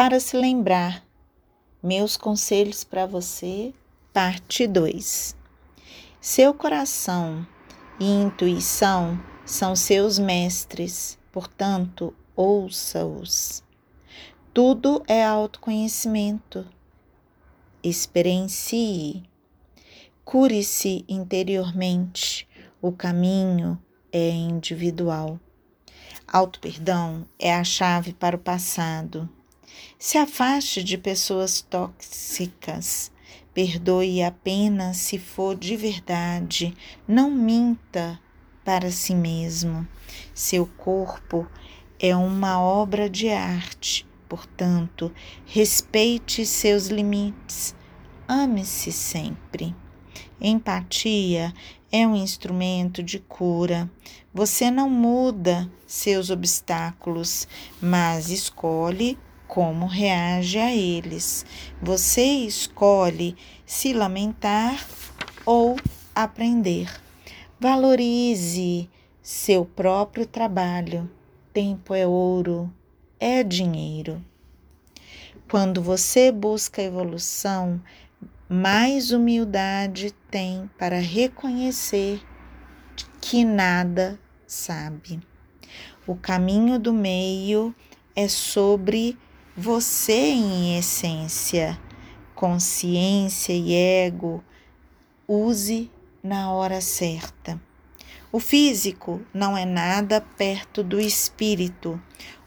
Para se lembrar, meus conselhos para você, parte 2. Seu coração e intuição são seus mestres, portanto, ouça-os. Tudo é autoconhecimento. Experiencie. Cure-se interiormente. O caminho é individual. Auto-perdão é a chave para o passado. Se afaste de pessoas tóxicas. Perdoe apenas se for de verdade. Não minta para si mesmo. Seu corpo é uma obra de arte, portanto, respeite seus limites. Ame-se sempre. Empatia é um instrumento de cura. Você não muda seus obstáculos, mas escolhe como reage a eles. Você escolhe se lamentar ou aprender. Valorize seu próprio trabalho. Tempo é ouro, é dinheiro. Quando você busca evolução, mais humildade tem para reconhecer que nada sabe. O caminho do meio é sobre você em essência, consciência e ego. Use na hora certa. O físico não é nada perto do espírito.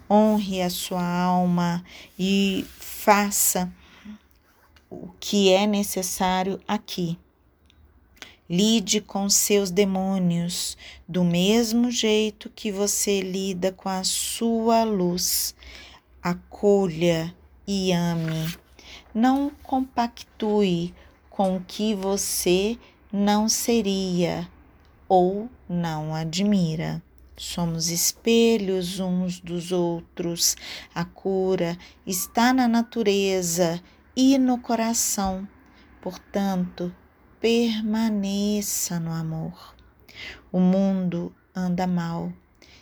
Honre a sua alma e faça o que é necessário aqui. Lide com seus demônios do mesmo jeito que você lida com a sua luz. Acolha e ame. Não compactue com o que você não seria ou não admira. Somos espelhos uns dos outros. A cura está na natureza e no coração. Portanto, permaneça no amor. O mundo anda mal.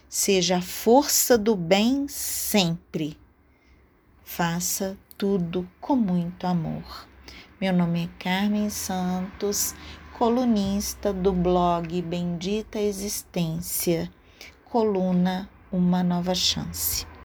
Seja a força do bem sempre. Faça tudo com muito amor. Meu nome é Carmen Santos, colunista do blog Bendita Existência, coluna Uma Nova Chance.